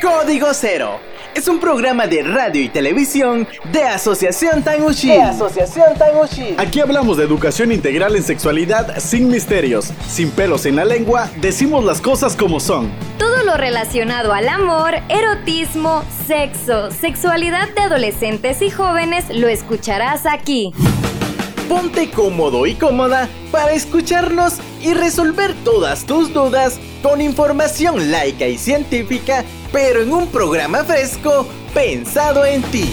Código Cero es un programa de radio y televisión de Asociación Tanguchi. De Asociación Tanguchi. Aquí hablamos de educación integral en sexualidad sin misterios, sin pelos en la lengua, decimos las cosas como son. Todo lo relacionado al amor, erotismo, sexo, sexualidad de adolescentes y jóvenes lo escucharás aquí. Ponte cómodo y cómoda para escucharnos y resolver todas tus dudas con información laica y científica pero en un programa fresco pensado en ti.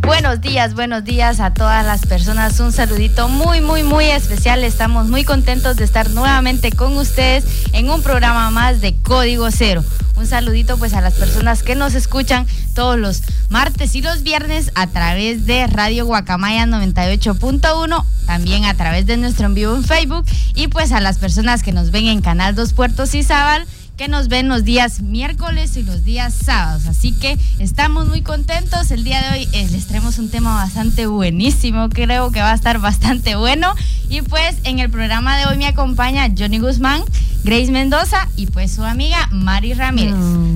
Buenos días, buenos días a todas las personas. Un saludito muy, muy, muy especial. Estamos muy contentos de estar nuevamente con ustedes en un programa más de Código Cero. Un saludito pues a las personas que nos escuchan todos los martes y los viernes a través de Radio Guacamaya 98.1, también a través de nuestro en vivo en Facebook y pues a las personas que nos ven en Canal Dos Puertos y Zabal que nos ven los días miércoles y los días sábados. Así que estamos muy contentos. El día de hoy eh, les traemos un tema bastante buenísimo. Creo que va a estar bastante bueno. Y pues en el programa de hoy me acompaña Johnny Guzmán, Grace Mendoza y pues su amiga Mari Ramírez.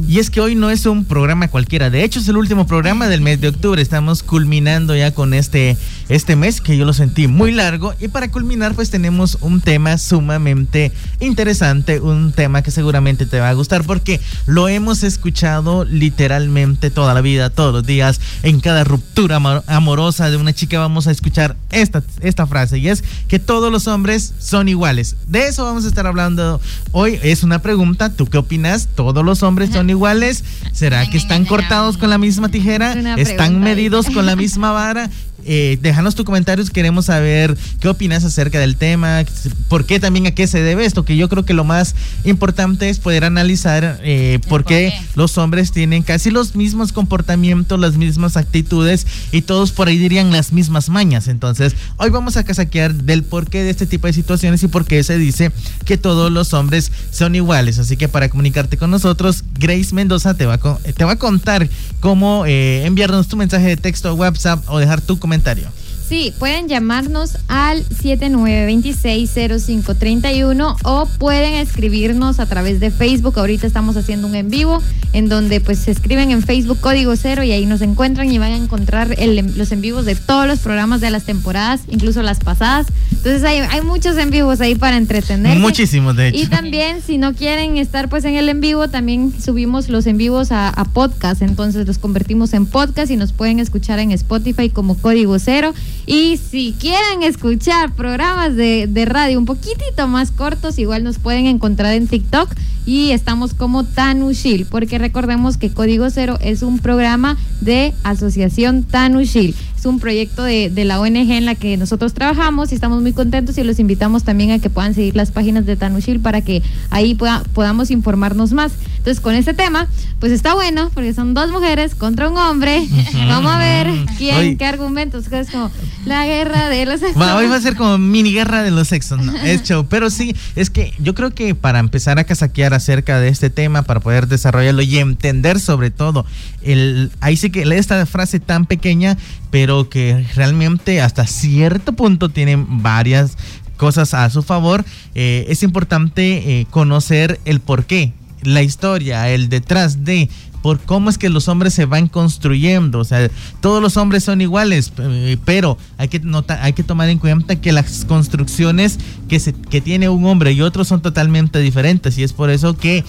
Y es que hoy no es un programa cualquiera. De hecho, es el último programa del mes de octubre. Estamos culminando ya con este, este mes que yo lo sentí muy largo. Y para culminar, pues tenemos un tema sumamente interesante. Un tema que seguramente te va a gustar porque lo hemos escuchado literalmente toda la vida, todos los días. En cada ruptura amorosa de una chica vamos a escuchar esta, esta frase y es que todos los hombres son iguales. De eso vamos a estar hablando hoy. Es una pregunta, ¿tú qué opinas? ¿Todos los hombres son iguales? ¿Será que están cortados con la misma tijera? ¿Están medidos con la misma vara? Eh, déjanos tus comentarios, queremos saber qué opinas acerca del tema, por qué también a qué se debe esto, que yo creo que lo más importante es poder analizar eh, por, qué, los hombres tienen casi los mismos comportamientos, las mismas actitudes y todos por ahí dirían las mismas mañas. Entonces, hoy vamos a casaquear del porqué de este tipo de situaciones y por qué se dice que todos los hombres son iguales. Así que para comunicarte con nosotros, Grace Mendoza te va a, te va a contar cómo eh, enviarnos tu mensaje de texto a WhatsApp o dejar tu comentario comentario. Sí, pueden llamarnos al 79260531 o pueden escribirnos a través de Facebook. Ahorita estamos haciendo un en vivo en donde pues se escriben en Facebook Código Cero y ahí nos encuentran y van a encontrar los en vivos de todos los programas de las temporadas, incluso las pasadas. Entonces hay, hay muchos en vivos ahí para entretener. Muchísimos, de hecho. Y también si no quieren estar pues en el en vivo, también subimos los en vivos a, a podcast. Entonces los convertimos en podcast y nos pueden escuchar en Spotify como Código Cero. Y si quieren escuchar programas de, de, radio un poquitito más cortos, igual nos pueden encontrar en TikTok y estamos como Tanushil, porque recordemos que Código Cero es un programa de Asociación Tanushil. Es un proyecto de, de, la ONG en la que nosotros trabajamos y estamos muy contentos y los invitamos también a que puedan seguir las páginas de Tanushil para que ahí podamos informarnos más. Entonces, con este tema, pues está bueno, porque son dos mujeres contra un hombre. Vamos a ver quién, qué argumentos. Es como la guerra de los sexos. hoy va a ser como mini guerra de los sexos, ¿no? Es show. Pero sí, es que yo creo que para empezar a casaquear acerca de este tema, para poder desarrollarlo y entender sobre todo, el, ahí sí que esta frase tan pequeña, pero que realmente hasta cierto punto tiene varias cosas a su favor, eh, es importante eh, conocer el por qué, la historia, el detrás de por cómo es que los hombres se van construyendo. O sea, todos los hombres son iguales, eh, pero hay que, notar, hay que tomar en cuenta que las construcciones que, se, que tiene un hombre y otro son totalmente diferentes. Y es por eso que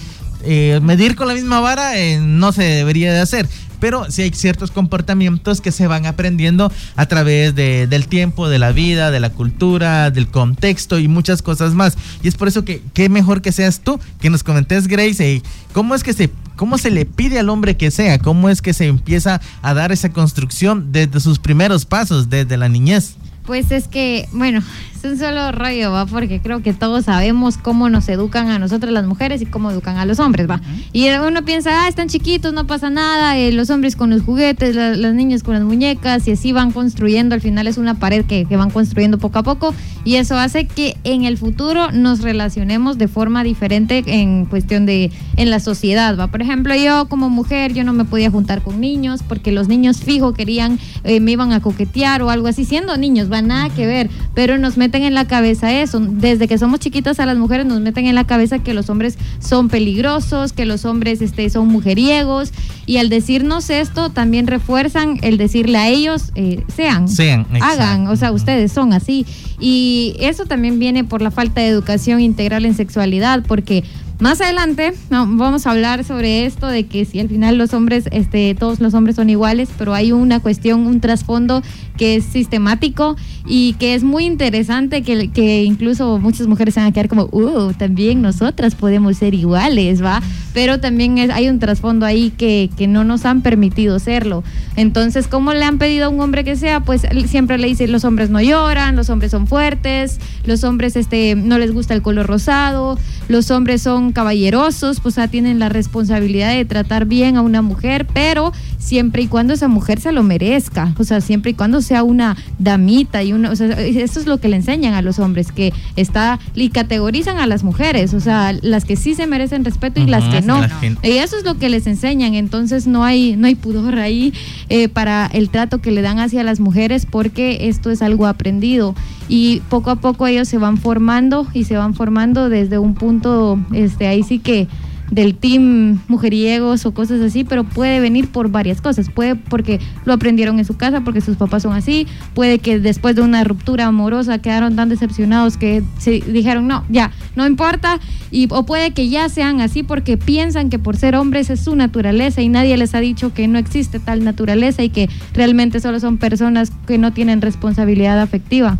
medir con la misma vara no se debería de hacer pero sí hay ciertos comportamientos que se van aprendiendo a través de, del tiempo, de la vida, de la cultura, del contexto y muchas cosas más. Y es por eso que qué mejor que seas tú, que nos comentes, Grace, cómo es que se cómo se le pide al hombre que sea, cómo es que se empieza a dar esa construcción desde sus primeros pasos, desde la niñez. Pues es que, bueno, Es un solo rollo, va, porque creo que todos sabemos cómo nos educan a nosotras las mujeres y cómo educan a los hombres, va. Y uno piensa, ah, están chiquitos, no pasa nada, eh, los hombres con los juguetes, las niñas con las muñecas, y así van construyendo, al final es una pared que, que van construyendo poco a poco, y eso hace que en el futuro nos relacionemos de forma diferente en cuestión de, en la sociedad, va. Por ejemplo, yo como mujer, yo no me podía juntar con niños, porque los niños fijo querían, eh, me iban a coquetear o algo así, siendo niños, va nada que ver, pero nos meten meten en la cabeza eso. Desde que somos chiquitas a las mujeres nos meten en la cabeza que los hombres son peligrosos, que los hombres este, son mujeriegos. Y al decirnos esto, también refuerzan el decirle a ellos, eh, sean, sean hagan, o sea, ustedes son así. Y eso también viene por la falta de educación integral en sexualidad, porque más adelante vamos a hablar sobre esto de que si al final los hombres, este, todos los hombres son iguales, pero hay una cuestión, un trasfondo que es sistemático y que es muy interesante que, que incluso muchas mujeres se van a quedar como, uh, también nosotras podemos ser iguales, ¿va? Pero también hay un trasfondo ahí que, que no nos han permitido serlo. Entonces, ¿cómo le han pedido a un hombre que sea? Pues siempre le dicen, los hombres no lloran, los hombres son fuertes, los hombres este, no les gusta el color rosado, los hombres son caballerosos, pues ya tienen la responsabilidad de tratar bien a una mujer, pero siempre y cuando esa mujer se lo merezca, o sea, siempre y cuando sea una damita y una, o sea, eso es lo que le enseñan a los hombres, que está, y categorizan a las mujeres, o sea, las que sí se merecen respeto y las que no. Y eso es lo que les enseñan, entonces no hay, no hay pudor ahí eh, para el trato que le dan hacia las mujeres porque esto es algo aprendido y poco a poco ellos se van formando y se van formando desde un punto, este, ahí sí que del team mujeriegos o cosas así, pero puede venir por varias cosas. Puede porque lo aprendieron en su casa, porque sus papás son así, puede que después de una ruptura amorosa quedaron tan decepcionados que se dijeron, no, ya, no importa, y, o puede que ya sean así porque piensan que por ser hombres es su naturaleza y nadie les ha dicho que no existe tal naturaleza y que realmente solo son personas que no tienen responsabilidad afectiva.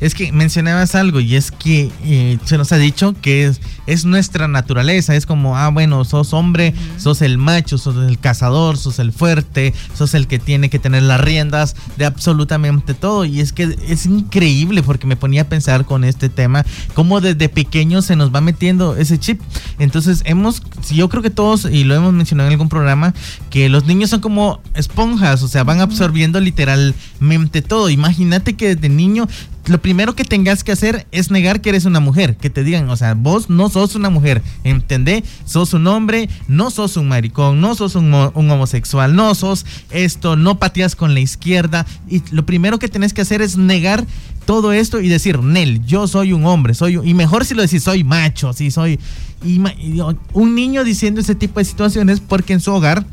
Es que mencionabas algo y es que eh, se nos ha dicho que es, es, nuestra naturaleza. Es como, ah, bueno, sos hombre, sos el macho, sos el cazador, sos el fuerte, sos el que tiene que tener las riendas de absolutamente todo. Y es que es increíble porque me ponía a pensar con este tema, cómo desde pequeño se nos va metiendo ese chip. Entonces, hemos, yo creo que todos, y lo hemos mencionado en algún programa, que los niños son como esponjas, o sea, van absorbiendo literalmente todo. Imagínate que desde niño lo primero que tengas que hacer es negar que eres una mujer. Que te digan, o sea, vos no sos una mujer, ¿entendés? Sos un hombre, no sos un maricón, no sos un, homosexual, no sos esto, no pateas con la izquierda. Y lo primero que tenés que hacer es negar todo esto y decir, Nel, yo soy un hombre, soy y mejor si lo decís, soy macho, si soy un niño diciendo ese tipo de situaciones porque en su hogar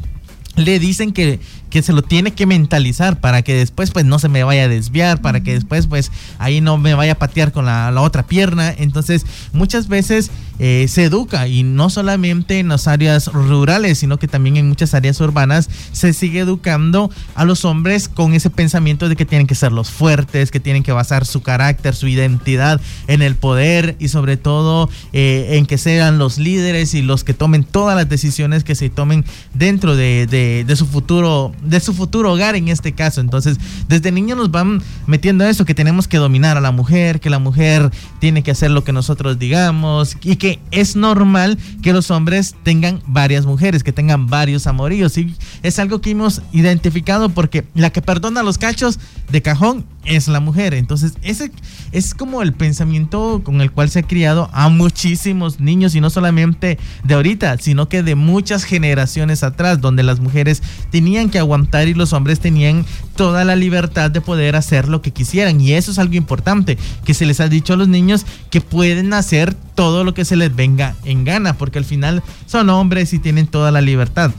le dicen que que se lo tiene que mentalizar para que después pues no se me vaya a desviar, para que después pues ahí no me vaya a patear con la, otra pierna. Entonces muchas veces eh, se educa y no solamente en las áreas rurales, sino que también en muchas áreas urbanas se sigue educando a los hombres con ese pensamiento de que tienen que ser los fuertes, que tienen que basar su carácter, su identidad en el poder y sobre todo eh, en que sean los líderes y los que tomen todas las decisiones que se tomen dentro de, de su futuro de su futuro hogar en este caso. Entonces, desde niños nos van metiendo eso, que tenemos que dominar a la mujer, que la mujer tiene que hacer lo que nosotros digamos y que es normal que los hombres tengan varias mujeres, que tengan varios amoríos. Y es algo que hemos identificado porque la que perdona los cachos de cajón es la mujer. Entonces, ese es como el pensamiento con el cual se ha criado a muchísimos niños y no solamente de ahorita, sino que de muchas generaciones atrás, donde las mujeres tenían que aguantar y los hombres tenían toda la libertad de poder hacer lo que quisieran. Y eso es algo importante, que se les ha dicho a los niños que pueden hacer todo lo que se les venga en gana, porque al final son hombres y tienen toda la libertad.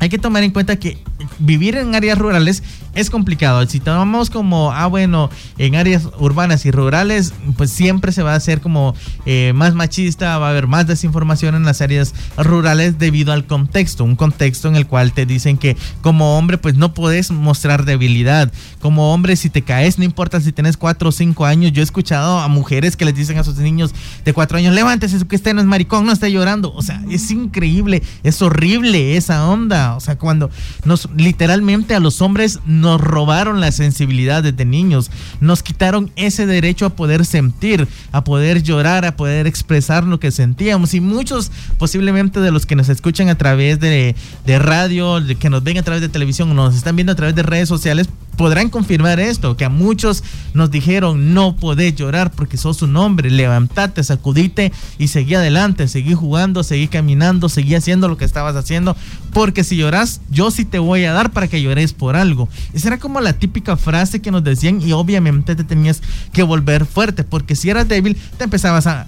Hay que tomar en cuenta que vivir en áreas rurales es complicado. Si tomamos como, ah, bueno, en áreas urbanas y rurales, pues siempre se va a hacer como eh, más machista, va a haber más desinformación en las áreas rurales debido al contexto. Un contexto en el cual te dicen que como hombre, pues no puedes mostrar debilidad. Como hombre, si te caes, no importa si tienes 4 o 5 años. Yo he escuchado a mujeres que les dicen a sus niños de 4 años, levántese, que usted no es maricón, no está llorando. O sea, es increíble, es horrible esa onda. O sea, cuando nos literalmente a los hombres nos robaron la sensibilidad desde niños, nos quitaron ese derecho a poder sentir, a poder llorar, a poder expresar lo que sentíamos. Y muchos posiblemente de los que nos escuchan a través de, de radio, que nos ven a través de televisión, nos están viendo a través de redes sociales, podrán confirmar esto, que a muchos nos dijeron no podés llorar porque sos un hombre, levantate, sacudite y seguí adelante, seguí jugando, seguí caminando, seguí haciendo lo que estabas haciendo, porque si lloras, yo sí te voy a dar para que llores por algo. Esa era como la típica frase que nos decían y obviamente te tenías que volver fuerte, porque si eras débil, te a,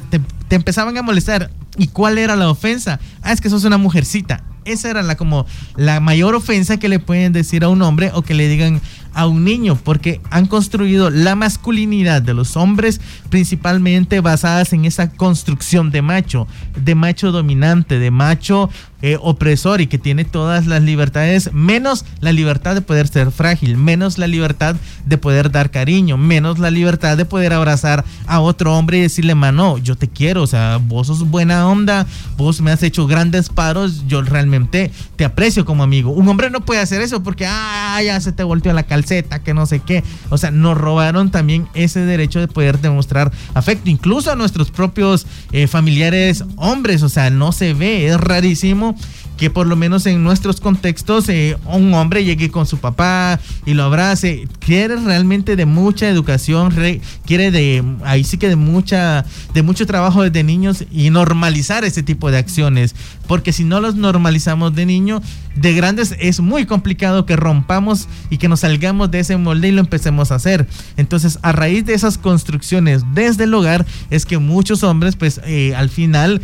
te empezaban a molestar. ¿Y cuál era la ofensa? Ah, es que sos una mujercita. Esa era la como la mayor ofensa que le pueden decir a un hombre o que le digan a un niño, porque han construido la masculinidad de los hombres principalmente basadas en esa construcción de macho, de macho dominante, de macho eh, opresor y que tiene todas las libertades, menos la libertad de poder ser frágil, menos la libertad de poder dar cariño, menos la libertad de poder abrazar a otro hombre y decirle, mano, yo te quiero, o sea, vos sos buena onda, vos me has hecho grandes paros, yo realmente te aprecio como amigo. Un hombre no puede hacer eso porque, ah, ya se te volteó la calceta, que no sé qué. O sea, nos robaron también ese derecho de poder demostrar afecto, incluso a nuestros propios eh, familiares hombres, o sea, no se ve, es rarísimo que por lo menos en nuestros contextos eh, un hombre llegue con su papá y lo abrace. Quiere realmente de mucha educación, quiere de, ahí sí que de mucha, de mucho trabajo desde niños y normalizar ese tipo de acciones. Porque si no los normalizamos de niño, de grandes es muy complicado que rompamos y que nos salgamos de ese molde y lo empecemos a hacer. Entonces, a raíz de esas construcciones desde el hogar, es que muchos hombres, pues eh, al final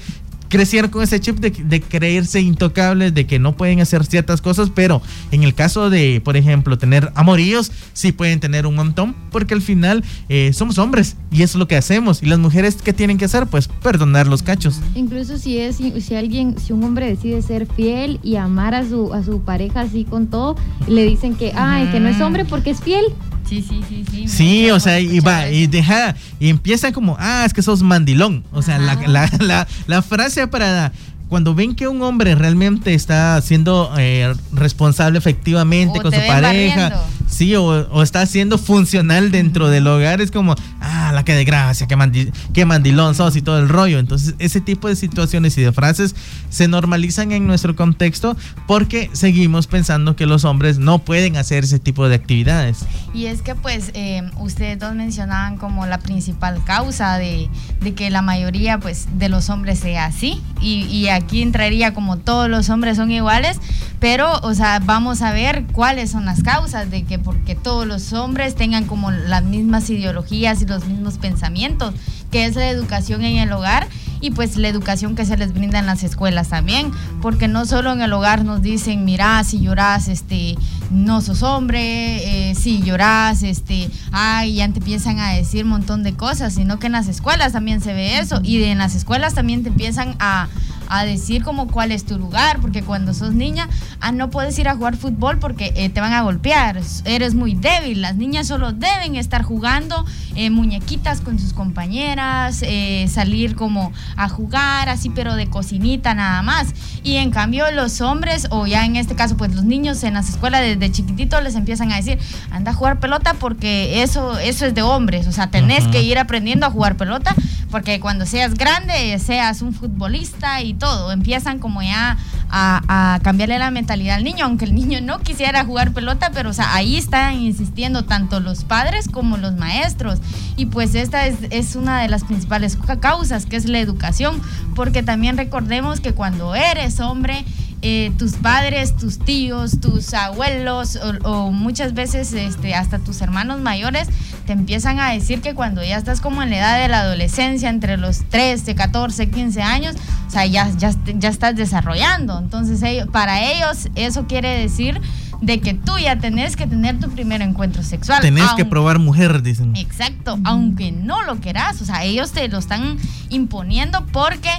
crecieron con ese chip de, creerse intocables, de que no pueden hacer ciertas cosas, pero en el caso de, por ejemplo, tener amoríos, sí pueden tener un montón, porque al final eh, somos hombres y eso es lo que hacemos. Y las mujeres, ¿qué tienen que hacer? Pues perdonar los cachos. Incluso si es, si alguien, si un hombre decide ser fiel y amar a su, a su pareja así con todo, le dicen que, ay, que no es hombre porque es fiel. Sí, sí, sí, sí. Sí, o sea, y va, y deja, y empieza como, ah, es que sos mandilón. O sea, la, la, la, la, frase para cuando ven que un hombre realmente está siendo eh, responsable efectivamente con su pareja, sí, o, está siendo funcional dentro del hogar, es como, ah, la que de gracia, qué, mandilón sos y todo el rollo. Entonces, ese tipo de situaciones y de frases se normalizan en nuestro contexto porque seguimos pensando que los hombres no pueden hacer ese tipo de actividades. Y es que, pues, eh, ustedes dos mencionaban como la principal causa de, de, que la mayoría, pues, de los hombres sea así. Y, y aquí entraría como todos los hombres son iguales, pero, o sea, vamos a ver cuáles son las causas de que porque todos los hombres tengan como las mismas ideologías y los mismos pensamientos, que es la educación en el hogar y pues la educación que se les brinda en las escuelas también, porque no solo en el hogar nos dicen, mira, si lloras, este, no sos hombre, eh, si lloras, este, ay, ya te empiezan a decir un montón de cosas, sino que en las escuelas también se ve eso, y en las escuelas también te empiezan a, a decir como cuál es tu lugar, porque cuando sos niña, ah, no puedes ir a jugar fútbol porque eh, te van a golpear, eres muy débil, las niñas solo deben estar jugando eh, muñequitas con sus compañeras, eh, salir como a jugar así, pero de cocinita nada más. Y en cambio los hombres, o ya en este caso pues los niños en las escuelas desde chiquititos les empiezan a decir, anda a jugar pelota porque eso, eso es de hombres, o sea, tenés que ir aprendiendo a jugar pelota porque cuando seas grande seas un futbolista y todo. Empiezan como ya a, cambiarle la mentalidad al niño, aunque el niño no quisiera jugar pelota, pero o sea, ahí están insistiendo tanto los padres como los maestros. Y pues esta es, es una de las principales causas, que es la educación, porque también recordemos que cuando eres hombre, eh, tus padres, tus tíos, tus abuelos o, muchas veces este, hasta tus hermanos mayores te empiezan a decir que cuando ya estás como en la edad de la adolescencia, entre los 13, 14, 15 años, o sea, ya, ya, ya estás desarrollando. Entonces, ellos, para ellos eso quiere decir de que tú ya tenés que tener tu primer encuentro sexual. Tenés que probar mujer, dicen. Exacto, aunque no lo quieras, o sea, ellos te lo están imponiendo porque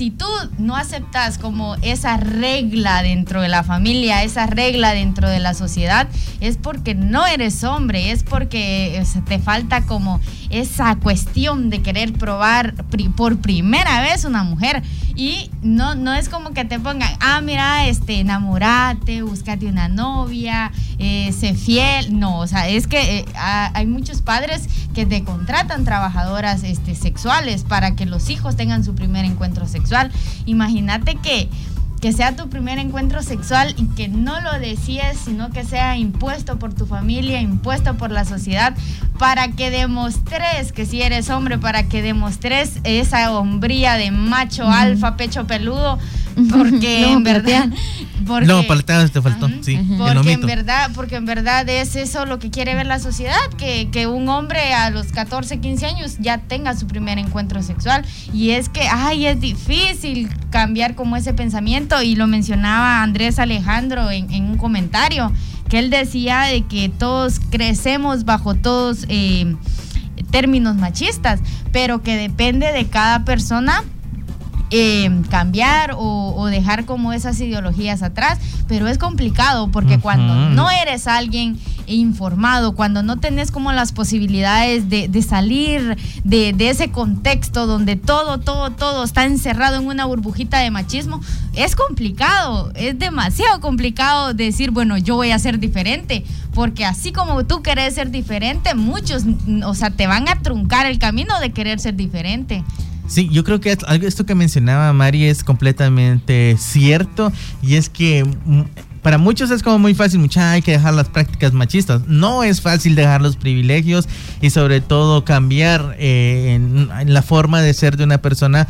si tú no aceptas como esa regla dentro de la familia, esa regla dentro de la sociedad, es porque no eres hombre, es porque te falta como esa cuestión de querer probar por primera vez una mujer. Y no, no es como que te pongan, ah, mira, este, enamorate, búscate una novia, eh, sé fiel. No, o sea, es que eh, hay muchos padres que te contratan trabajadoras este, sexuales para que los hijos tengan su primer encuentro sexual. Imagínate que que sea tu primer encuentro sexual y que no lo decías, sino que sea impuesto por tu familia, impuesto por la sociedad, para que demostres que si eres hombre, para que demostres esa hombría de macho alfa, pecho peludo, porque en verdad... Porque, no, te faltó, sí. Porque en verdad, porque en verdad es eso lo que quiere ver la sociedad, que, que un hombre a los 14, 15 años ya tenga su primer encuentro sexual. Y es que, ay, es difícil cambiar como ese pensamiento, y lo mencionaba Andrés Alejandro en, en un comentario, que él decía de que todos crecemos bajo todos eh, términos machistas, pero que depende de cada persona eh, cambiar o, dejar como esas ideologías atrás, pero es complicado porque cuando no eres alguien informado, cuando no tenés como las posibilidades de, salir de, ese contexto donde todo, todo, todo está encerrado en una burbujita de machismo, es complicado, es demasiado complicado decir, bueno, yo voy a ser diferente, porque así como tú querés ser diferente, muchos, o sea, te van a truncar el camino de querer ser diferente. Sí, yo creo que esto que mencionaba Mari es completamente cierto y es que mm, para muchos es como muy fácil, mucha hay que dejar las prácticas machistas. No es fácil dejar los privilegios y sobre todo cambiar eh, en, la forma de ser de una persona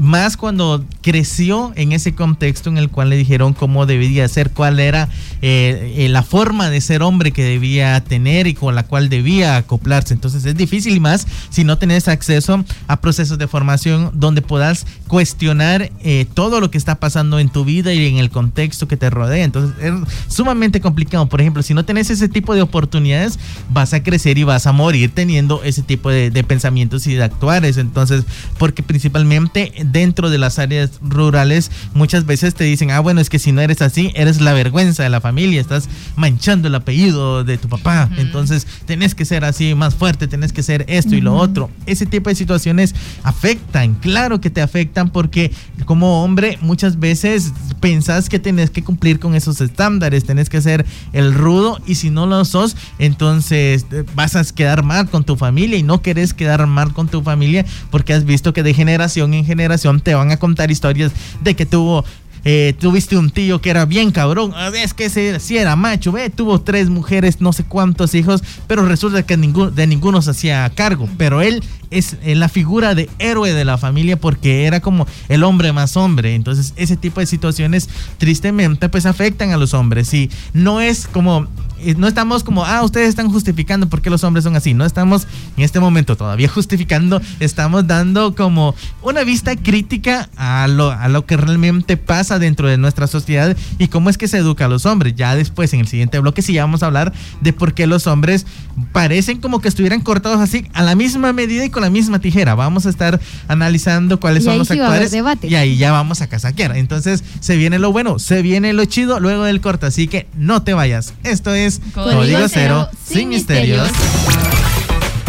más cuando creció en ese contexto en el cual le dijeron cómo debía ser, cuál era eh, eh, la forma de ser hombre que debía tener y con la cual debía acoplarse. Entonces es difícil y más si no tenés acceso a procesos de formación donde puedas cuestionar eh, todo lo que está pasando en tu vida y en el contexto que te rodea. Entonces es sumamente complicado. Por ejemplo, si no tenés ese tipo de oportunidades, vas a crecer y vas a morir teniendo ese tipo de, pensamientos y de actuares. Entonces, porque principalmente dentro de las áreas rurales muchas veces te dicen, ah, bueno, es que si no eres así, eres la vergüenza de la familia, estás manchando el apellido de tu papá, entonces tenés que ser así más fuerte, tenés que ser esto y lo otro. Ese tipo de situaciones afectan, claro que te afectan porque como hombre muchas veces pensás que tenés que cumplir con esos estándares, tenés que ser el rudo y si no lo sos, entonces eh, vas a quedar mal con tu familia y no querés quedar mal con tu familia porque has visto que de generación en generación te van a contar historias de que tuvo eh, tuviste un tío que era bien cabrón, ah, es que sí era macho, ve, tuvo tres mujeres, no sé cuántos hijos, pero resulta que ninguno, de ninguno se hacía cargo, pero él es la figura de héroe de la familia porque era como el hombre más hombre, entonces ese tipo de situaciones tristemente pues afectan a los hombres. Y no es como no estamos como, ah, ustedes están justificando por qué los hombres son así. No estamos en este momento todavía justificando, estamos dando como una vista crítica a lo, a lo que realmente pasa dentro de nuestra sociedad y cómo es que se educa a los hombres. Ya después, en el siguiente bloque, sí vamos a hablar de por qué los hombres parecen como que estuvieran cortados así a la misma medida y con la misma tijera. Vamos a estar analizando cuáles son los actuales. Y ahí ya vamos a casaquear. Entonces, se viene lo bueno, se viene lo chido luego del corte. Así que no te vayas. Esto es Código, Cero, sin misterios.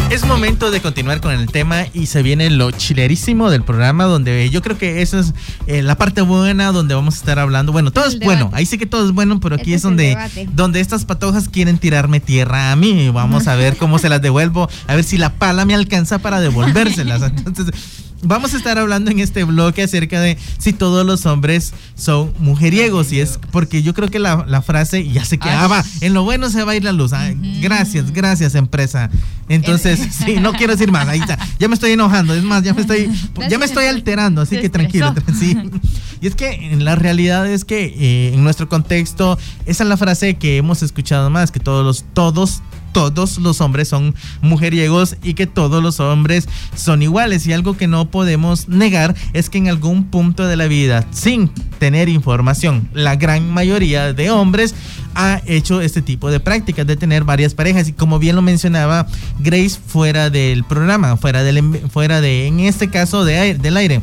Es momento de continuar con el tema y se viene lo chilerísimo del programa donde yo creo que esa es eh, la parte buena donde vamos a estar hablando. Bueno, todo es bueno, ahí sí que todo es bueno, pero aquí este es, donde, donde estas patojas quieren tirarme tierra a mí. Vamos a ver cómo se las devuelvo, a ver si la pala me alcanza para devolvérselas. Entonces vamos a estar hablando en este bloque acerca de si todos los hombres son mujeriegos. Y es porque yo creo que la, frase ya se quedaba, en lo bueno se va a ir la luz. Gracias, gracias empresa. Entonces, sí, no quiero decir más. Ahí está. Ya me estoy enojando. Es más, ya me estoy, ya me estoy alterando. Así que tranquilo. Sí. Y es que la realidad es que eh, en nuestro contexto, esa es la frase que hemos escuchado más, que todos los, todos todos los hombres son mujeriegos y que todos los hombres son iguales. Y algo que no podemos negar es que en algún punto de la vida, sin tener información, la gran mayoría de hombres ha hecho este tipo de prácticas de tener varias parejas. Y como bien lo mencionaba Grace fuera del programa, fuera, del, fuera de, en este caso, de, del aire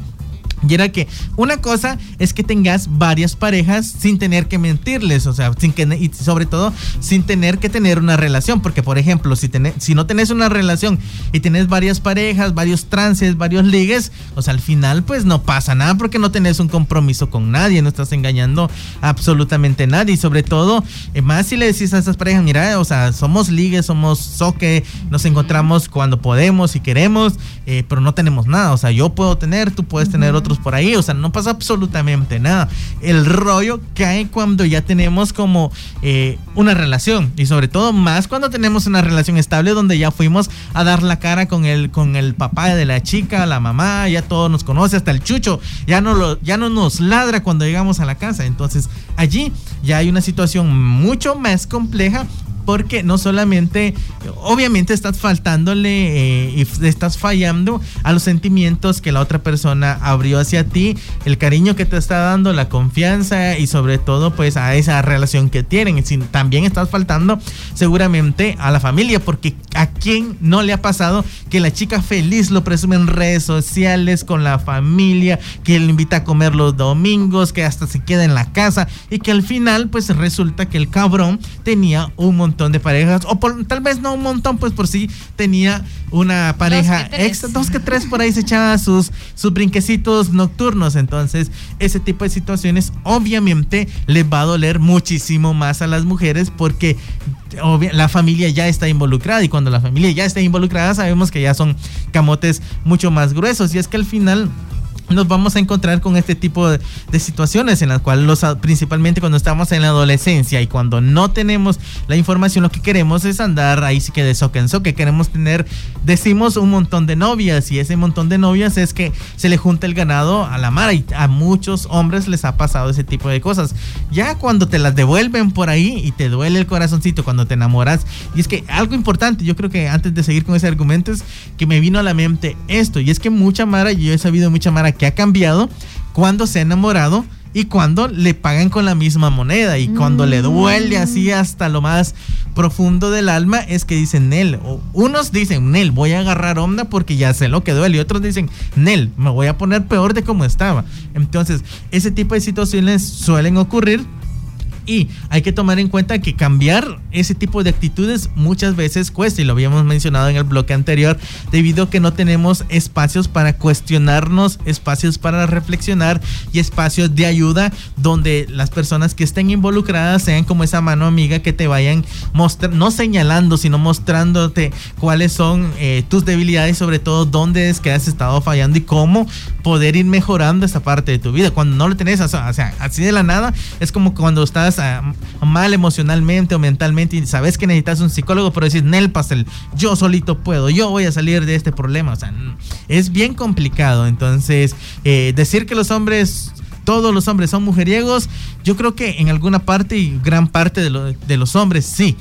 Y era que una cosa es que tengas varias parejas sin tener que mentirles, o sea, sin que, y sobre todo sin tener que tener una relación, porque por ejemplo, si, tenés, si no tenés una relación y tenés varias parejas, varios trances, varios ligues, o sea, al final pues no pasa nada porque no tenés un compromiso con nadie, no estás engañando absolutamente nadie, y sobre todo, eh, más si le decís a esas parejas, mira, o sea, somos ligues, somos soque, nos encontramos cuando podemos y queremos, eh, pero no tenemos nada, o sea, yo puedo tener, tú puedes tener otros por ahí, o sea, no pasa absolutamente nada. El rollo cae cuando ya tenemos como eh, una relación y sobre todo más cuando tenemos una relación estable donde ya fuimos a dar la cara con el, con el papá de la chica, la mamá, ya todo nos conoce, hasta el chucho, ya no, lo, ya no nos ladra cuando llegamos a la casa. Entonces allí ya hay una situación mucho más compleja porque no solamente, obviamente estás faltándole eh, y estás fallando a los sentimientos que la otra persona abrió hacia ti, el cariño que te está dando, la confianza y sobre todo pues a esa relación que tienen. También estás faltando seguramente a la familia, porque a quién no le ha pasado que la chica feliz lo presume en redes sociales con la familia, que le invita a comer los domingos, que hasta se queda en la casa y que al final pues resulta que el cabrón tenía un montón de parejas, o tal vez no un montón, pues por si tenía una pareja extra, dos que tres por ahí se echaba sus, sus brinquecitos nocturnos. Entonces, ese tipo de situaciones obviamente les va a doler muchísimo más a las mujeres porque la familia ya está involucrada y cuando la familia ya está involucrada sabemos que ya son camotes mucho más gruesos y es que al final nos vamos a encontrar con este tipo de, situaciones en las cuales los, principalmente cuando estamos en la adolescencia y cuando no tenemos la información lo que queremos es andar ahí sí que de soque en soque queremos tener decimos un montón de novias y ese montón de novias es que se le junta el ganado a la mar y a muchos hombres les ha pasado ese tipo de cosas. Ya cuando te las devuelven por ahí y te duele el corazoncito cuando te enamoras y es que algo importante yo creo que antes de seguir con ese argumento es que me vino a la mente esto y es que mucha mara yo he sabido mucha mara que ha cambiado cuando se ha enamorado y cuando le pagan con la misma moneda y cuando le duele así mm. hasta lo más profundo del alma es que dicen Nel, o unos dicen Nel, voy a agarrar onda porque ya sé lo que duele y otros dicen Nel, me voy a poner peor de como estaba. Entonces, ese tipo de situaciones suelen ocurrir y hay que tomar en cuenta que cambiar ese tipo de actitudes muchas veces cuesta, y lo habíamos mencionado en el bloque anterior, debido a que no tenemos espacios para cuestionarnos, espacios para reflexionar y espacios de ayuda donde las personas que estén involucradas sean como esa mano amiga que te vayan mostrando, no señalando, sino mostrándote cuáles son eh, tus debilidades, sobre todo dónde es que has estado fallando y cómo poder ir mejorando esa parte de tu vida. Cuando no lo tenés, o sea, así de la nada, es como cuando estás mal emocionalmente o mentalmente y sabes que necesitas un psicólogo, pero decir, Nel Pastel, yo solito puedo, yo voy a salir de este problema. O sea, es bien complicado. Entonces, eh, decir que los hombres todos los hombres son mujeriegos, yo creo que en alguna parte y gran parte de, de los hombres sí.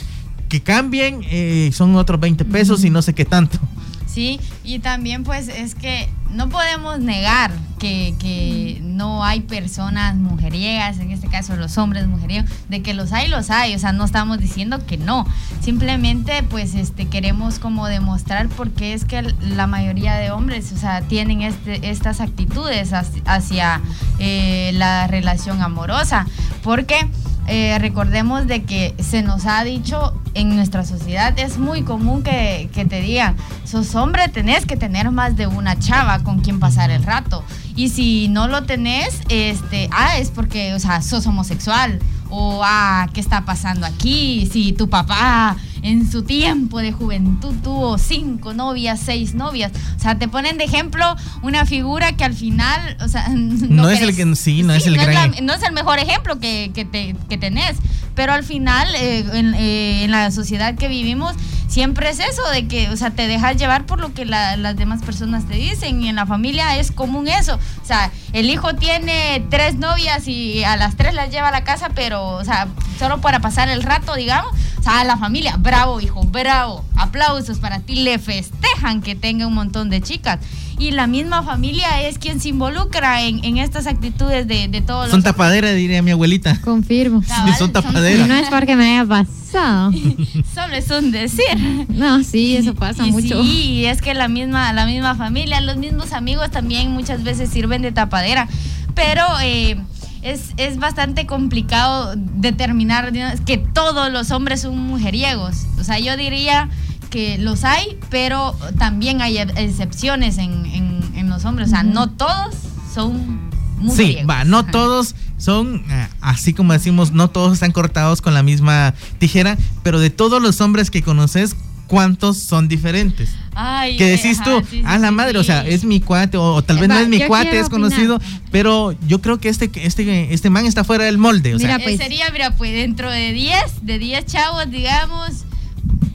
Que cambien eh, son otros 20 pesos y no sé qué tanto. Sí, y también pues es que no podemos negar que, que, no hay personas mujeriegas, en este caso los hombres mujeriegos, de que los hay, los hay, o sea, no estamos diciendo que no, simplemente pues este queremos como demostrar porque es que la mayoría de hombres, o sea, tienen este, estas actitudes hacia eh, la relación amorosa, porque eh, recordemos de que se nos ha dicho en nuestra sociedad, es muy común que, que, te digan, sos hombre, tenés que tener más de una chava con quien pasar el rato. Y si no lo tenés, este, ah, es porque, o sea, sos homosexual. O, ah, ¿qué está pasando aquí? Si tu papá en su tiempo de juventud tuvo cinco novias, seis novias. O sea, te ponen de ejemplo una figura que al final, o sea, no, es el que sí, no es el no es el mejor ejemplo que, que, te, que tenés, pero al final eh, en, eh, en, la sociedad que vivimos siempre es eso de que, o sea, te dejas llevar por lo que las demás personas te dicen y en la familia es común eso. O sea, el hijo tiene tres novias y a las tres las lleva a la casa, pero, o sea, solo para pasar el rato, digamos sea, la familia, bravo hijo, bravo, aplausos para ti, le festejan que tenga un montón de chicas. Y la misma familia es quien se involucra en, estas actitudes de, de todos Son tapadera, diría mi abuelita. Confirmo. Sí, son tapadera. Y no es porque me haya pasado. Solo es un decir. No, sí, eso pasa mucho. Sí, es que la misma, la misma familia, los mismos amigos también muchas veces sirven de tapadera. Pero eh, es, es, bastante complicado determinar que todos los hombres son mujeriegos. O sea, yo diría que los hay, pero también hay excepciones en, en, los hombres. O sea, no todos son mujeriegos. Sí, va, no todos son, eh, así como decimos, no todos están cortados con la misma tijera, pero de todos los hombres que conoces, ¿cuántos son diferentes? Ay, que decís tú, a la madre, o sea, es mi cuate, o, tal vez no es mi cuate, es conocido, pero yo creo que este, este, este man está fuera del molde. O mira, sea, pues, sería, mira, pues dentro de 10, de 10 chavos, digamos,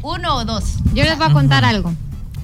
uno o dos. Yo les voy a contar algo.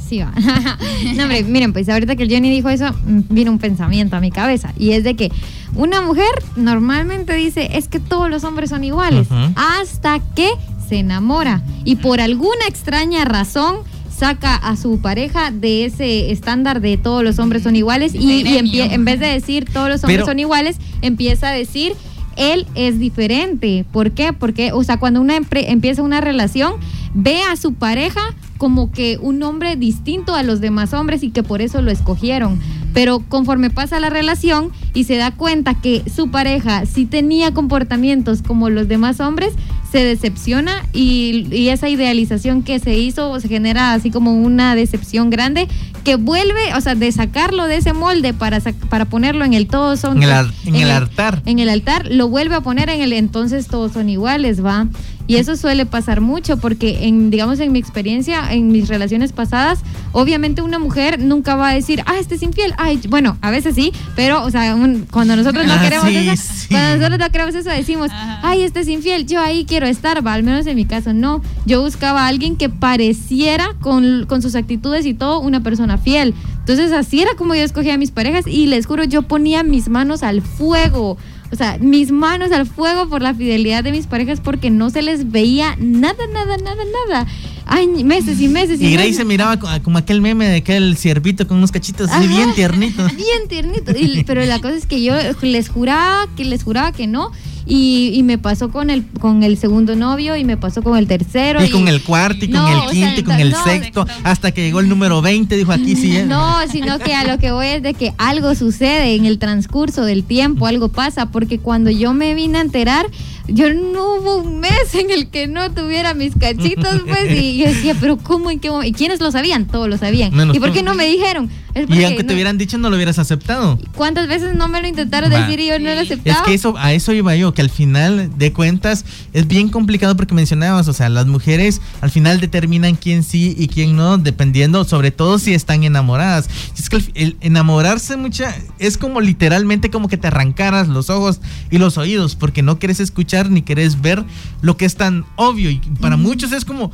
Sí, va. no, hombre, miren, pues ahorita que el Johnny dijo eso, mm, vino un pensamiento a mi cabeza. Y es de que una mujer normalmente dice, es que todos los hombres son iguales. Hasta que se enamora. Y por alguna extraña razón saca a su pareja de ese estándar de todos los hombres son iguales y, en vez de decir todos los hombres son iguales, empieza a decir él es diferente. ¿Por qué? Porque, o sea, cuando una empieza una relación, ve a su pareja como que un hombre distinto a los demás hombres y que por eso lo escogieron. Pero conforme pasa la relación y se da cuenta que su pareja sí tenía comportamientos como los demás hombres, se decepciona y, esa idealización que se hizo se genera así como una decepción grande que vuelve, o sea, de sacarlo de ese molde para, para ponerlo en el todos son... En el, en el altar. En el altar, lo vuelve a poner en el entonces todos son iguales, ¿va? Y eso suele pasar mucho porque en digamos en mi experiencia, en mis relaciones pasadas, obviamente una mujer nunca va a decir, "Ah, este es infiel." Ay, bueno, a veces sí, pero o sea, cuando nosotros no ah, queremos eso, cuando nosotros no queremos eso decimos, "Ay, este es infiel." Yo ahí quiero estar, va, al menos en mi caso no. Yo buscaba a alguien que pareciera con, con sus actitudes y todo una persona fiel. Entonces, así era como yo escogía a mis parejas y les juro, yo ponía mis manos al fuego o sea, mis manos al fuego por la fidelidad de mis parejas porque no se les veía nada, nada, nada, nada. Ay, meses y meses y, y Grace se miraba como aquel meme de aquel ciervito con unos cachitos así bien tiernitos. Bien tiernito. pero la cosa es que yo les juraba que les juraba que no. Y, me pasó con el con el segundo novio y me pasó con el tercero. Y, con el cuarto y con el quinto y con el sexto, hasta que llegó el número 20, dijo aquí sí. No, sino que a lo que voy es de que algo sucede en el transcurso del tiempo, algo pasa, porque cuando yo me vine a enterar, yo no hubo un mes en el que no tuviera mis cachitos, pues, y yo decía, pero ¿cómo, en qué momento? ¿Y quiénes lo sabían? Todos lo sabían. ¿Y por qué no me dijeron? y aunque te hubieran dicho, no lo hubieras aceptado. ¿Cuántas veces no me lo intentaron decir y yo no lo aceptaba? Es que eso, a eso iba yo, que al final de cuentas es bien complicado porque mencionabas, o sea, las mujeres al final determinan quién sí y quién no, dependiendo, sobre todo si están enamoradas. Es que el, enamorarse mucha, es como literalmente como que te arrancaras los ojos y los oídos, porque no quieres escuchar ni quieres ver lo que es tan obvio. Y para muchos es como,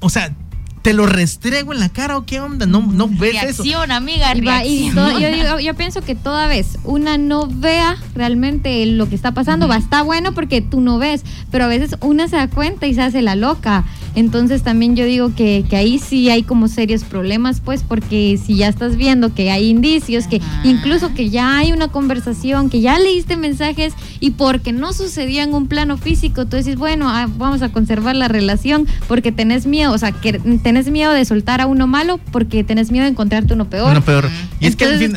o sea, ¿Te lo restrego en la cara o qué onda? No, no ves reacción, eso. amiga, yo, yo, pienso que toda vez una no vea realmente lo que está pasando, va, está bueno porque tú no ves, pero a veces una se da cuenta y se hace la loca. Entonces también yo digo que, que ahí sí hay como serios problemas, pues, porque si ya estás viendo que hay indicios, que incluso que ya hay una conversación, que ya leíste mensajes y porque no sucedía en un plano físico, tú dices, bueno, ah, vamos a conservar la relación porque tenés miedo, o sea, que tenés miedo de soltar a uno malo porque tenés miedo de encontrarte uno peor. Uno peor. Y es que al fin,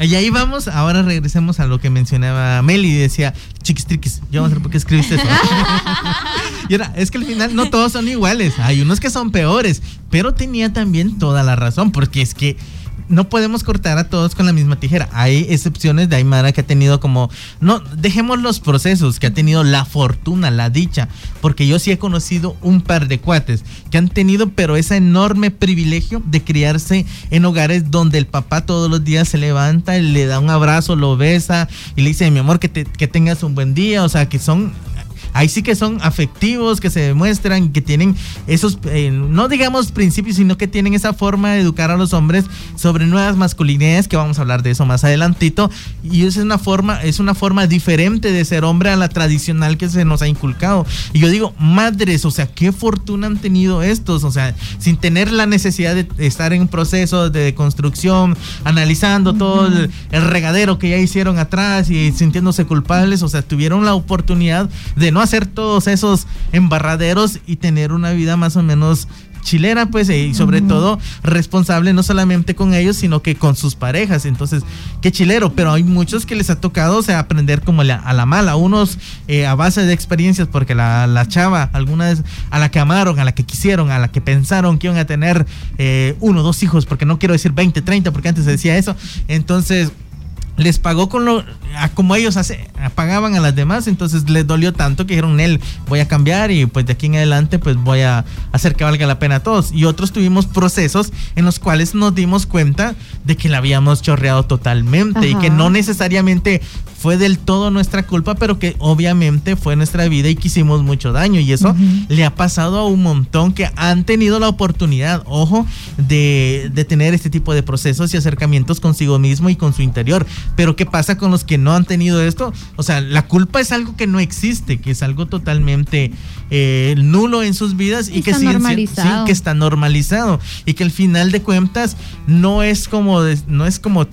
y ahí vamos, ahora regresemos a lo que mencionaba Meli, decía, chiquis triquis, yo vamos a ver por qué escribiste eso. y era, es que al final no todos son iguales, hay unos que son peores, pero tenía también toda la razón, porque es que no podemos cortar a todos con la misma tijera. Hay excepciones de Aymara que ha tenido como, no, dejemos los procesos, que ha tenido la fortuna, la dicha, porque yo sí he conocido un par de cuates que han tenido, pero ese enorme privilegio de criarse en hogares donde el papá todos los días se levanta, le da un abrazo, lo besa y le dice, mi amor, que, que tengas un buen día, o sea, que son ahí sí que son afectivos, que se demuestran, que tienen esos, eh, no digamos principios, sino que tienen esa forma de educar a los hombres sobre nuevas masculinidades, que vamos a hablar de eso más adelantito. Y esa es una forma, es una forma diferente de ser hombre a la tradicional que se nos ha inculcado. Y yo digo, madres, o sea, qué fortuna han tenido estos, o sea, sin tener la necesidad de estar en un proceso de construcción, analizando todo el, el regadero que ya hicieron atrás y sintiéndose culpables, o sea, tuvieron la oportunidad de no hacer todos esos embarraderos y tener una vida más o menos chilera, pues, y sobre todo responsable no solamente con ellos, sino que con sus parejas. Entonces, qué chilero, pero hay muchos que les ha tocado, o sea, aprender como la- a la mala, unos eh, a base de experiencias, porque la, la chava, alguna vez a la que amaron, a la que quisieron, a la que pensaron que iban a tener eh, uno, dos hijos, porque no quiero decir 20, 30, porque antes se decía eso. Entonces, les pagó con lo a como ellos hace, pagaban a las demás, entonces les dolió tanto que dijeron, él voy a cambiar y pues de aquí en adelante pues voy a hacer que valga la pena a todos. Y otros tuvimos procesos en los cuales nos dimos cuenta de que la habíamos chorreado totalmente y Ajá. que no necesariamente fue del todo nuestra culpa, pero que obviamente fue nuestra vida y que hicimos mucho daño. Y eso le ha pasado a un montón que han tenido la oportunidad, ojo, de, de tener este tipo de procesos y acercamientos consigo mismo y con su interior. Pero ¿qué pasa con los que no han tenido esto? O sea, la culpa es algo que no existe, que es algo totalmente eh, nulo en sus vidas y, Y que está siendo- normalizado. sí, que está normalizado y que al final de cuentas no es como de- no es como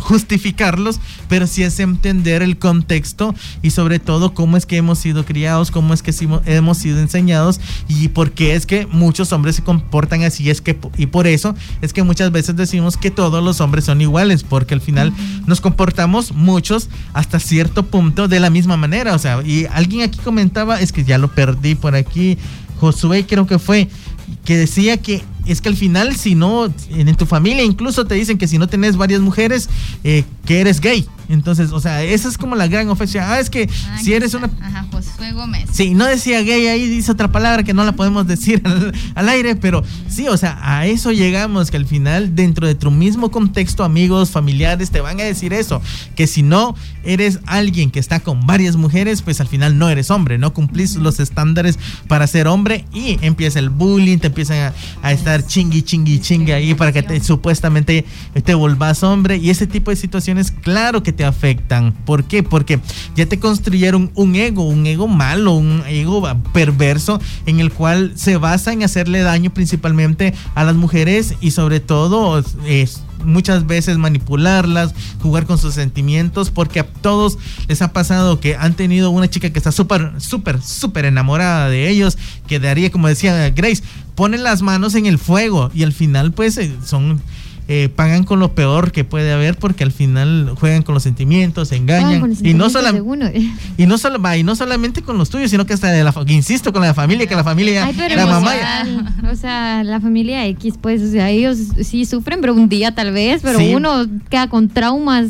justificarlos, pero sí es entender el contexto y sobre todo cómo es que hemos sido criados, cómo es que hemos sido enseñados y por qué es que muchos hombres se comportan así, es que y por eso es que muchas veces decimos que todos los hombres son iguales, porque al final nos comportamos muchos hasta cierto punto de la misma manera, o sea, y alguien aquí comentaba, es que ya lo perdí por aquí, Josué creo que fue, que decía que es que al final si no, en, tu familia incluso te dicen que si no tenés varias mujeres, eh, que eres gay. Entonces, o sea, esa es como la gran ofensa. Ah, es que Ah, si eres una... Ajá, Josué Gómez. Sí, no decía gay, ahí dice otra palabra que no la podemos decir al, al aire, pero sí, o sea, a eso llegamos, que al final dentro de tu mismo contexto, amigos, familiares, te van a decir eso, que si no eres alguien que está con varias mujeres, pues al final no eres hombre, no cumplís los estándares para ser hombre y empieza el bullying, te empiezan a, a estar chingui, chingui, chingui ahí para que te, supuestamente te volvás hombre y ese tipo de situaciones, claro que te afectan. ¿Por qué? Porque ya te construyeron un ego, un ego malo, un ego perverso en el cual se basa en hacerle daño principalmente a las mujeres y sobre todo es muchas veces manipularlas, jugar con sus sentimientos, porque a todos les ha pasado que han tenido una chica que está súper, súper, súper enamorada de ellos, que daría, como decía Grace, ponen las manos en el fuego y al final pues eh, son... eh, pagan con lo peor que puede haber porque al final juegan con los sentimientos, se engañan y no uno. y no solo y no solamente con los tuyos, sino que hasta de la insisto con la familia, que la familia, Ay, pero la mamá o sea, la familia X, pues, o sea, ellos sí sufren, pero un día tal vez, pero Sí. uno queda con traumas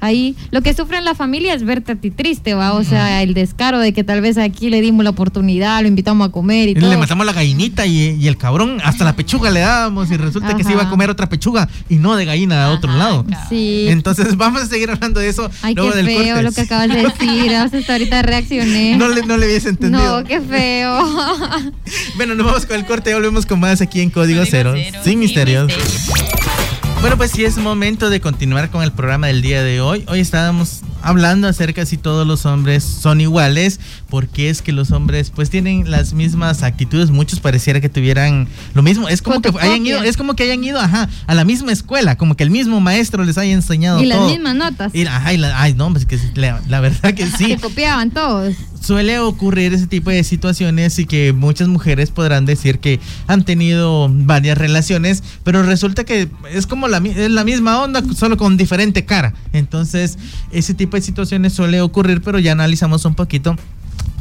ahí. Lo que sufre en la familia es verte a ti triste, va, o sea, el descaro de que tal vez aquí le dimos la oportunidad, lo invitamos a comer y Y todo. le matamos la gallinita y, y el cabrón hasta la pechuga le dábamos y resulta que se iba a comer otra pechuga y no de gallina a otro Ajá, lado. Sí. Entonces vamos a seguir hablando de eso Ay, luego qué del feo corte. lo que acabas de decir. hasta ahorita reaccioné. No le, no le hubiese entendido. No, qué feo. Bueno, nos vamos con el corte y volvemos con más aquí en Código, Código Cero, Cero, sin sin misterios. misterios. Bueno, pues sí es momento de continuar con el programa del día de hoy. Hoy estábamos hablando acerca si todos los hombres son iguales, porque es que los hombres pues tienen las mismas actitudes, muchos pareciera que tuvieran lo mismo, es como que hayan ido, es como que hayan ido, ajá, a la misma escuela, como que el mismo maestro les haya enseñado y las mismas notas. Y, ajá, y la- ay, no, pues que la, la verdad que sí. Se copiaban todos. Suele ocurrir ese tipo de situaciones y que muchas mujeres podrán decir que han tenido varias relaciones, pero resulta que es como la, es la misma onda, solo con diferente cara. Entonces, ese tipo de situaciones suele ocurrir, pero ya analizamos un poquito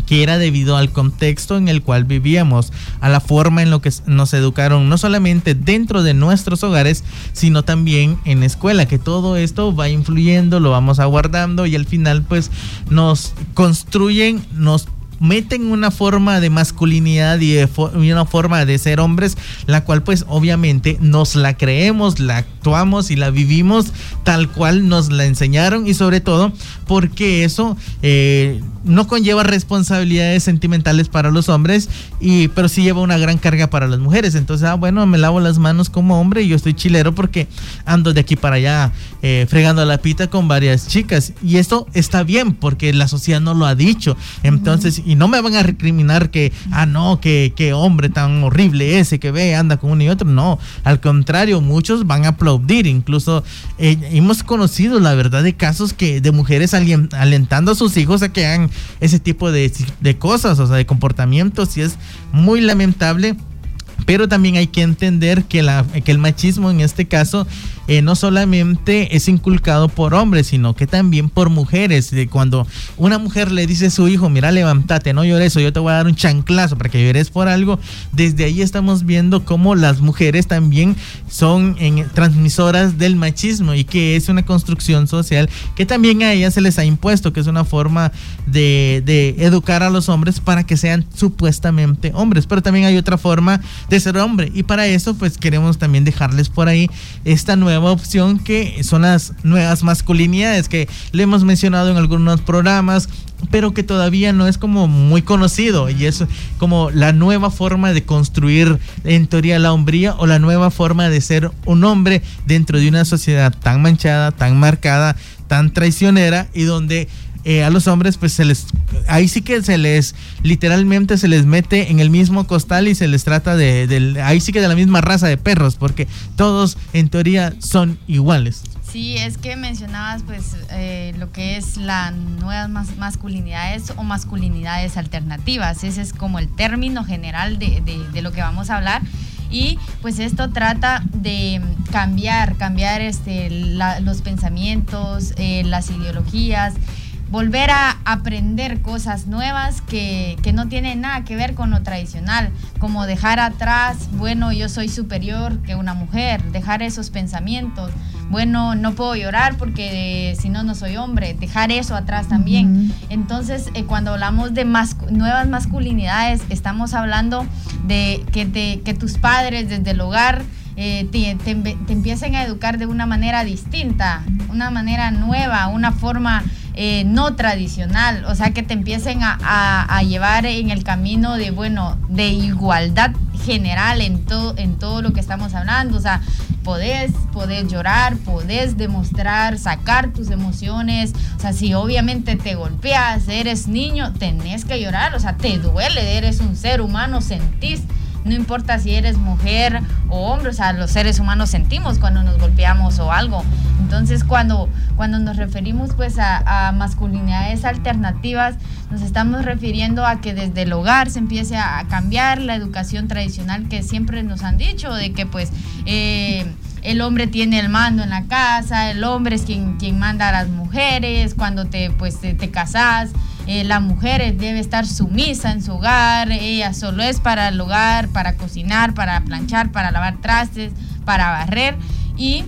que era debido al contexto en el cual vivíamos, a la forma en lo que nos educaron, no solamente dentro de nuestros hogares, sino también en la escuela, que todo esto va influyendo, lo vamos aguardando y al final pues nos construyen, nos meten una forma de masculinidad y, de y una forma de ser hombres, la cual pues obviamente nos la creemos, la actuamos y la vivimos tal cual nos la enseñaron y sobre todo porque eso eh, no conlleva responsabilidades sentimentales para los hombres, y, pero sí lleva una gran carga para las mujeres. Entonces, ah, bueno, me lavo las manos como hombre y yo estoy chilero porque ando de aquí para allá eh, fregando la pita con varias chicas. Y esto está bien porque la sociedad no lo ha dicho. Entonces, y no me van a recriminar que, ah, no, que, que hombre tan horrible ese que ve, anda con uno y otro. No, al contrario, muchos van a aplaudir. Incluso eh, hemos conocido la verdad de casos que de mujeres alentando a sus hijos a que hagan ese tipo de, de cosas, o sea, de comportamientos. Y es muy lamentable pero también hay que entender que, la, que el machismo en este caso eh, no solamente es inculcado por hombres, sino que también por mujeres. De cuando una mujer le dice a su hijo, mira, levántate, no llores, o yo te voy a dar un chanclazo para que llores por algo, desde ahí estamos viendo cómo las mujeres también son en, transmisoras del machismo y que es una construcción social que también a ellas se les ha impuesto, que es una forma de, de educar a los hombres para que sean supuestamente hombres. Pero también hay otra forma de ser hombre y para eso pues queremos también dejarles por ahí esta nueva nueva opción que son las nuevas masculinidades que le hemos mencionado en algunos programas, pero que todavía no es como muy conocido y es como la nueva forma de construir en teoría la hombría o la nueva forma de ser un hombre dentro de una sociedad tan manchada, tan marcada, tan traicionera y donde eh, a los hombres, pues se les, ahí sí que se les, literalmente se les mete en el mismo costal y se les trata de, ahí sí que de la misma raza de perros, porque todos en teoría son iguales. Sí, es que mencionabas pues eh, lo que es las nuevas masculinidades o masculinidades alternativas. Ese es como el término general de, de, lo que vamos a hablar. Y pues esto trata de cambiar, cambiar este, los pensamientos, eh, las ideologías volver a aprender cosas nuevas que, no tienen nada que ver con lo tradicional, como dejar atrás, bueno, yo soy superior que una mujer, dejar esos pensamientos, bueno, no puedo llorar porque si no, no soy hombre, dejar eso atrás también. Entonces, eh, cuando hablamos de nuevas masculinidades, estamos hablando de que, te, que tus padres desde el hogar, eh, te, te, empiecen a educar de una manera distinta, una manera nueva, una forma eh, no tradicional, o sea, que te empiecen a, llevar en el camino de, bueno, de igualdad general en todo, en todo lo que estamos hablando, o sea, podés, podés llorar, podés demostrar, sacar tus emociones, o sea, si obviamente te golpeas, eres niño, tenés que llorar, o sea, te duele, eres un ser humano, sentís. No importa si eres mujer o hombre, o sea, los seres humanos sentimos cuando nos golpeamos o algo. Entonces, cuando, cuando nos referimos pues a, masculinidades alternativas, nos estamos refiriendo a que desde el hogar se empiece a cambiar la educación tradicional que siempre nos han dicho, de que pues... Eh, el hombre tiene el mando en la casa, el hombre es quien, quien manda a las mujeres, cuando te, pues, te, casas, eh, la mujer debe estar sumisa en su hogar, ella solo es para el hogar, para cocinar, para planchar, para lavar trastes, para barrer y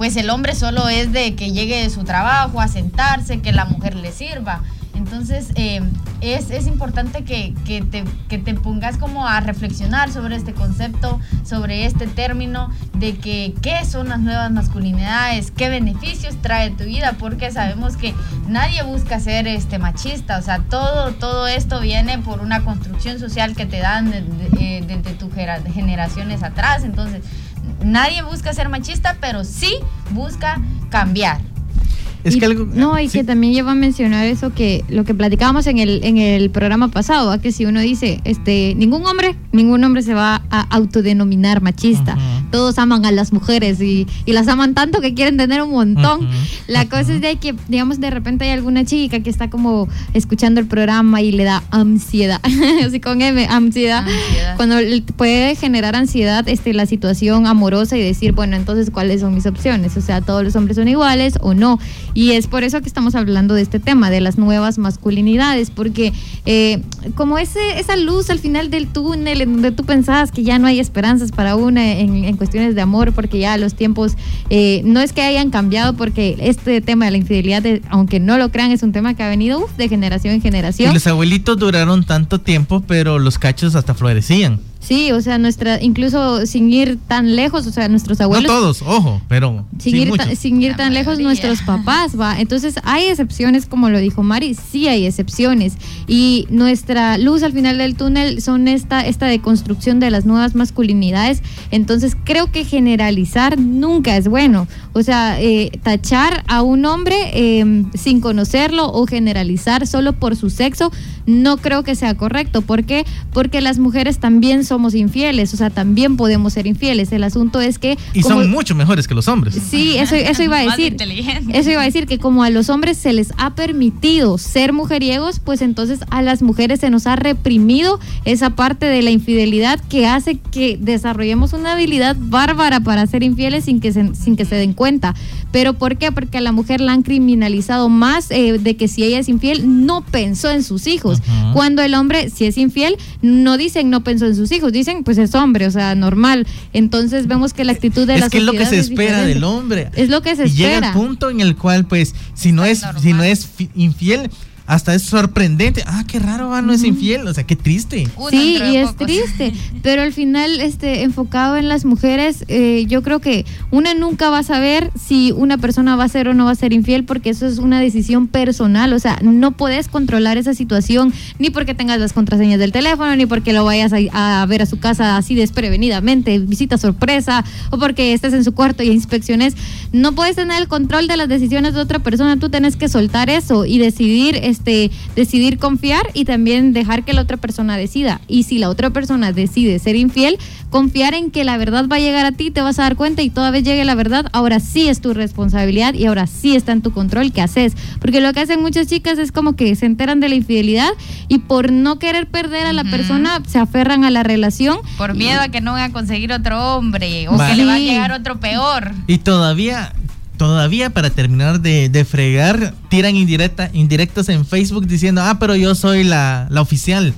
pues el hombre solo es de que llegue de su trabajo a sentarse, que la mujer le sirva. Entonces, eh, es, importante que, te, te, pongas como a reflexionar sobre este concepto, sobre este término, de que qué son las nuevas masculinidades, qué beneficios trae tu vida, porque sabemos que nadie busca ser este machista, o sea, todo, todo esto viene por una construcción social que te dan desde de, de, tus generaciones atrás, entonces nadie busca ser machista, pero sí busca cambiar. Es que algo, no, y que también lleva a mencionar eso que lo que platicábamos en el, en el programa pasado, que si uno dice, este, ningún hombre, ningún hombre se va a autodenominar machista. Todos aman a las mujeres y, y, las aman tanto que quieren tener un montón. La cosa es de que, digamos, de repente hay alguna chica que está como escuchando el programa y le da ansiedad, así con M, ansiedad, cuando puede generar ansiedad este, la situación amorosa y decir, bueno, entonces, ¿cuáles son mis opciones? O sea, todos los hombres son iguales o no. Y es por eso que estamos hablando de este tema, de las nuevas masculinidades, porque eh, como ese, esa luz al final del túnel en donde tú pensabas que ya no hay esperanzas para una en, cuestiones de amor, porque ya los tiempos eh, no es que hayan cambiado, porque este tema de la infidelidad, aunque no lo crean, es un tema que ha venido de generación en generación. los abuelitos duraron tanto tiempo, pero los cachos hasta florecían. Sí, o sea, nuestra, incluso sin ir tan lejos, o sea, nuestros abuelos. No todos, ojo, pero. Sin, ir, tan, sin ir tan lejos, nuestros papás, va. Entonces, hay excepciones, como lo dijo Mari, sí hay excepciones. Y nuestra luz al final del túnel son esta, esta deconstrucción de las nuevas masculinidades. Entonces, creo que generalizar nunca es bueno. O sea, eh, tachar a un hombre eh, sin conocerlo o generalizar solo por su sexo, no creo que sea correcto. ¿Por qué? Porque las mujeres también somos infieles, o sea, también podemos ser infieles. El asunto es que... Y son mucho mejores que los hombres. Sí, eso, eso iba a decir. Eso iba a decir que como a los hombres se les ha permitido ser mujeriegos, pues entonces a las mujeres se nos ha reprimido esa parte de la infidelidad que hace que desarrollemos una habilidad bárbara para ser infieles sin que se, sin que se den cuenta. ¿Pero por qué? Porque a la mujer la han criminalizado más eh, de que si ella es infiel, no pensó en sus hijos. Cuando el hombre, si es infiel, no dicen no pensó en sus hijos dicen pues es hombre, o sea, normal. Entonces vemos que la actitud de es la que es lo que se espera del hombre. Es lo que se y espera. Llega el punto en el cual pues si no es, si no es infiel, hasta es sorprendente. Ah, qué raro, ah, no es infiel. O sea, qué triste. sí, y es triste. Pero al final, este, enfocado en las mujeres, eh, yo creo que una nunca va a saber si una persona va a ser o no va a ser infiel, porque eso es una decisión personal. O sea, no puedes controlar esa situación ni porque tengas las contraseñas del teléfono, ni porque lo vayas a, a ver a su casa así desprevenidamente, visita sorpresa, o porque estés en su cuarto y inspecciones. No puedes tener el control de las decisiones de otra persona. Tú tienes que soltar eso y decidir. Este, decidir confiar y también dejar que la otra persona decida. Y si la otra persona decide ser infiel, confiar en que la verdad va a llegar a ti, te vas a dar cuenta y toda vez llegue la verdad, ahora sí es tu responsabilidad y ahora sí está en tu control qué haces. Porque lo que hacen muchas chicas es como que se enteran de la infidelidad y por no querer perder a la persona se aferran a la relación. Por miedo a que no van a conseguir otro hombre o que le va a llegar otro peor. Y todavía todavía para terminar de, de fregar, tiran indirecta, indirectos en Facebook diciendo, ah, pero yo soy la, la oficial.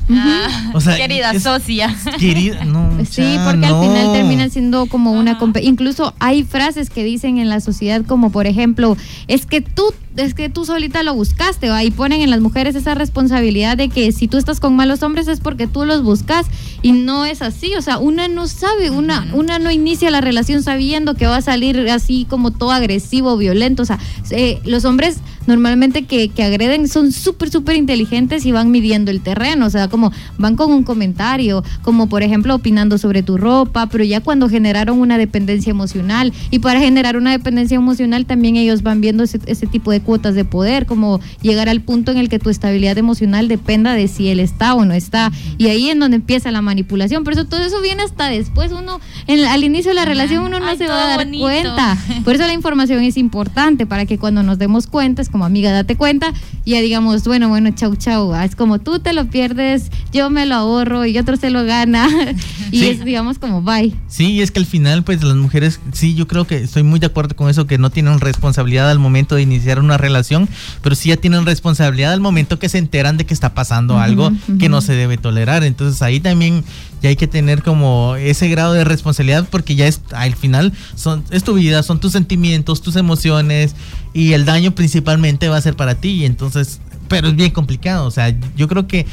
o sea, querida socia. Querida, no. Sí, porque al final termina siendo como una... Incluso hay frases que dicen en la sociedad como, por ejemplo, es que tú es que tú solita lo buscaste, ¿va? y ponen en las mujeres esa responsabilidad de que si tú estás con malos hombres es porque tú los buscas y no es así, o sea, una no sabe, una, una no inicia la relación sabiendo que va a salir así como todo agresivo, violento, o sea, eh, los hombres normalmente que, que agreden son súper, súper inteligentes y van midiendo el terreno, o sea, como van con un comentario, como por ejemplo opinando sobre tu ropa, pero ya cuando generaron una dependencia emocional y para generar una dependencia emocional también ellos van viendo ese, ese tipo de cuotas de poder, como llegar al punto en el que tu estabilidad emocional dependa de si él está o no está. Y ahí es donde empieza la manipulación. Por eso todo eso viene hasta después. Uno, en, al inicio de la relación, uno no se va a dar cuenta. Por eso la información es importante, para que cuando nos demos cuenta, es como amiga, date cuenta, y ya digamos, bueno, bueno, chau, chau. Es como tú te lo pierdes, yo me lo ahorro y otro se lo gana. y es, digamos, como bye. Sí, y es que al final, pues las mujeres, sí, yo creo que estoy muy de acuerdo con eso, que no tienen responsabilidad al momento de iniciar una relación, pero sí ya tienen responsabilidad al momento que se enteran de que está pasando algo que no se debe tolerar. Entonces ahí también ya hay que tener como ese grado de responsabilidad porque ya es al final son es tu vida, son tus sentimientos, tus emociones y el daño principalmente va a ser para ti entonces pero es bien complicado, o sea, yo creo que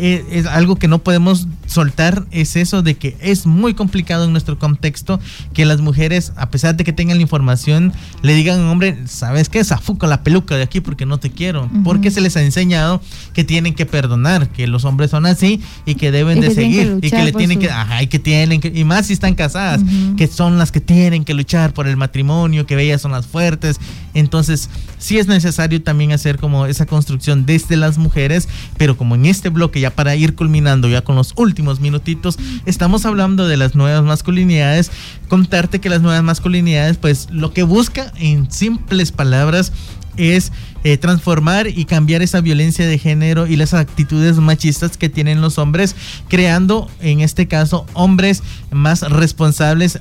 eh, es algo que no podemos soltar es eso de que es muy complicado en nuestro contexto que las mujeres, a pesar de que tengan la información, le digan, hombre, ¿sabes qué? Zafuca la peluca de aquí porque no te quiero. Porque se les ha enseñado que tienen que perdonar, que los hombres son así y que deben de seguir y que le tienen que, ajá, y que tienen que, y más si están casadas, que son las que tienen que luchar por el matrimonio, que ellas son las fuertes. Entonces, sí es necesario también hacer como esa construcción desde las mujeres, pero como en este bloque ya para ir culminando ya con los últimos minutitos, estamos hablando de las nuevas masculinidades. Contarte que las nuevas masculinidades, pues lo que busca en simples palabras es eh, transformar y cambiar esa violencia de género y las actitudes machistas que tienen los hombres, creando en este caso hombres más responsables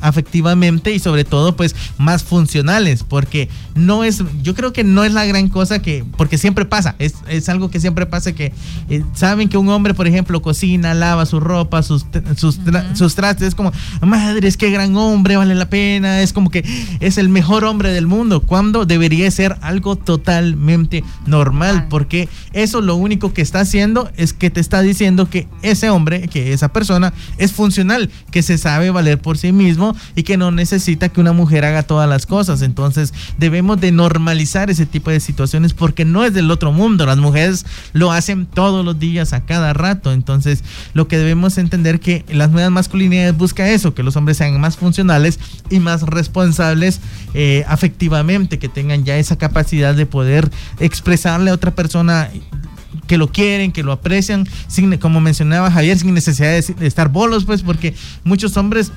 afectivamente y sobre todo pues más funcionales porque no es yo creo que no es la gran cosa que porque siempre pasa es, es algo que siempre pasa que eh, saben que un hombre por ejemplo cocina lava su ropa sus sus, sus trastes es como madre es que gran hombre vale la pena es como que es el mejor hombre del mundo cuando debería ser algo totalmente normal porque eso lo único que está haciendo es que te está diciendo que ese hombre que esa persona es funcional que se sabe valer por sí mismo y que no necesita que una mujer haga todas las cosas. Entonces debemos de normalizar ese tipo de situaciones porque no es del otro mundo. Las mujeres lo hacen todos los días, a cada rato. Entonces lo que debemos entender que las nuevas masculinidades busca eso, que los hombres sean más funcionales y más responsables eh, afectivamente, que tengan ya esa capacidad de poder expresarle a otra persona que lo quieren, que lo aprecian, sin, como mencionaba Javier, sin necesidad de, estar bolos, pues, porque muchos hombres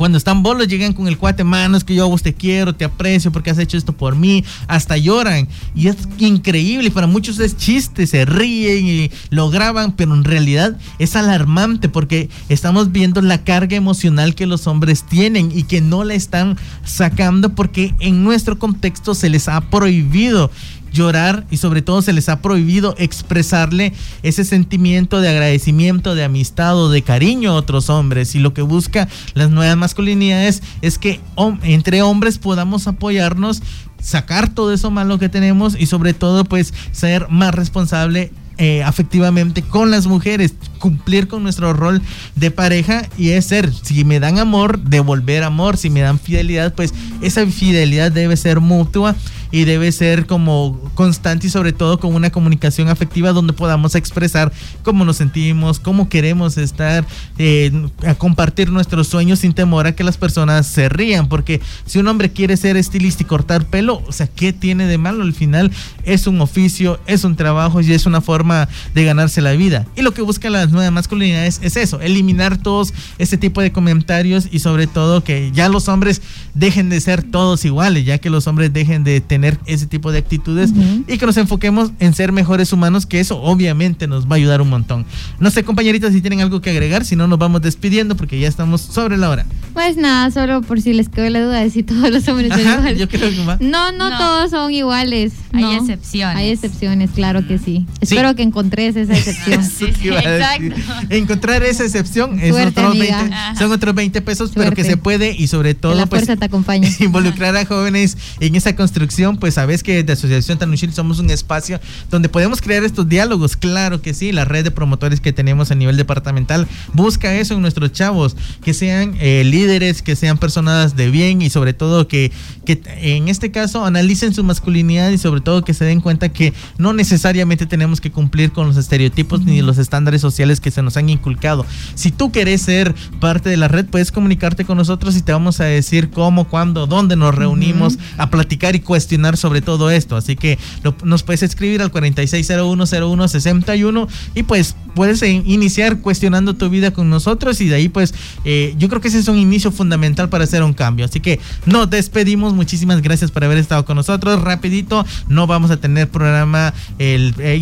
cuando están bolos llegan con el cuate, manos que yo a vos te quiero, te aprecio porque has hecho esto por mí, hasta lloran. Y es increíble, para muchos es chiste, se ríen y lo graban, pero en realidad es alarmante porque estamos viendo la carga emocional que los hombres tienen y que no la están sacando porque en nuestro contexto se les ha prohibido llorar y sobre todo se les ha prohibido expresarle ese sentimiento de agradecimiento, de amistad o de cariño a otros hombres. Y lo que busca las nuevas masculinidades es que entre hombres podamos apoyarnos sacar todo eso malo que tenemos y sobre todo pues ser más responsable eh, afectivamente con las mujeres, cumplir con nuestro rol de pareja y es ser, si me dan amor, devolver amor, si me dan fidelidad, pues esa fidelidad debe ser mutua y debe ser como constante y sobre todo con una comunicación afectiva donde podamos expresar cómo nos sentimos, cómo queremos estar, eh, a compartir nuestros sueños sin temor a que las personas se rían, porque si un hombre quiere ser estilista y cortar pelo, o sea, ¿qué tiene de malo? Al final es un oficio, es un trabajo y es una forma de ganarse la vida. Y lo que buscan las nuevas masculinidades es eso, eliminar todos ese tipo de comentarios y sobre todo que ya los hombres dejen de ser todos iguales, ya que los hombres dejen de tener ese tipo de actitudes y que nos enfoquemos en ser mejores humanos, que eso obviamente nos va a ayudar un montón. No sé, compañeritas, si tienen algo que agregar, si no nos vamos despidiendo porque ya estamos sobre la hora. Pues nada, solo por si les quedó la duda de si todos los hombres son iguales. Yo creo que No, no, todos son iguales. Hay excepciones. Hay excepciones, claro que sí. Espero que encontres esa excepción. exacto. Encontrar esa excepción es otros 20, son otros 20 pesos, pero que se puede y sobre todo la pues, te acompaña. involucrar a jóvenes en esa construcción pues sabes que de Asociación Tanushil somos un espacio donde podemos crear estos diálogos. Claro que sí, la red de promotores que tenemos a nivel departamental busca eso en nuestros chavos, que sean eh, líderes, que sean personas de bien y sobre todo que, que en este caso analicen su masculinidad y sobre todo que se den cuenta que no necesariamente tenemos que cumplir con los estereotipos ni los estándares sociales que se nos han inculcado. Si tú quieres ser parte de la red, puedes comunicarte con nosotros y te vamos a decir cómo, cuándo, dónde nos reunimos a platicar y cuestionar sobre todo esto. Así que nos puedes escribir al 46010161 y pues puedes iniciar cuestionando tu vida con nosotros y de ahí pues eh, yo creo que ese es un inicio fundamental para hacer un cambio. Así que nos despedimos. Muchísimas gracias por haber estado con nosotros. Rapidito, no vamos a tener programa el, eh,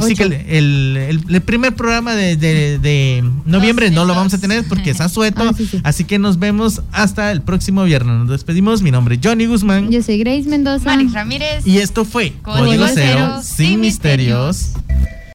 el, el, primer programa de, noviembre no lo vamos a tener porque es asueto. Ah, Así que nos vemos hasta el próximo viernes. Nos despedimos. Mi nombre es Johnny Guzmán. Yo soy Grace Mendoza. Manix Ramírez. Y esto fue Código, Cero, sin misterios.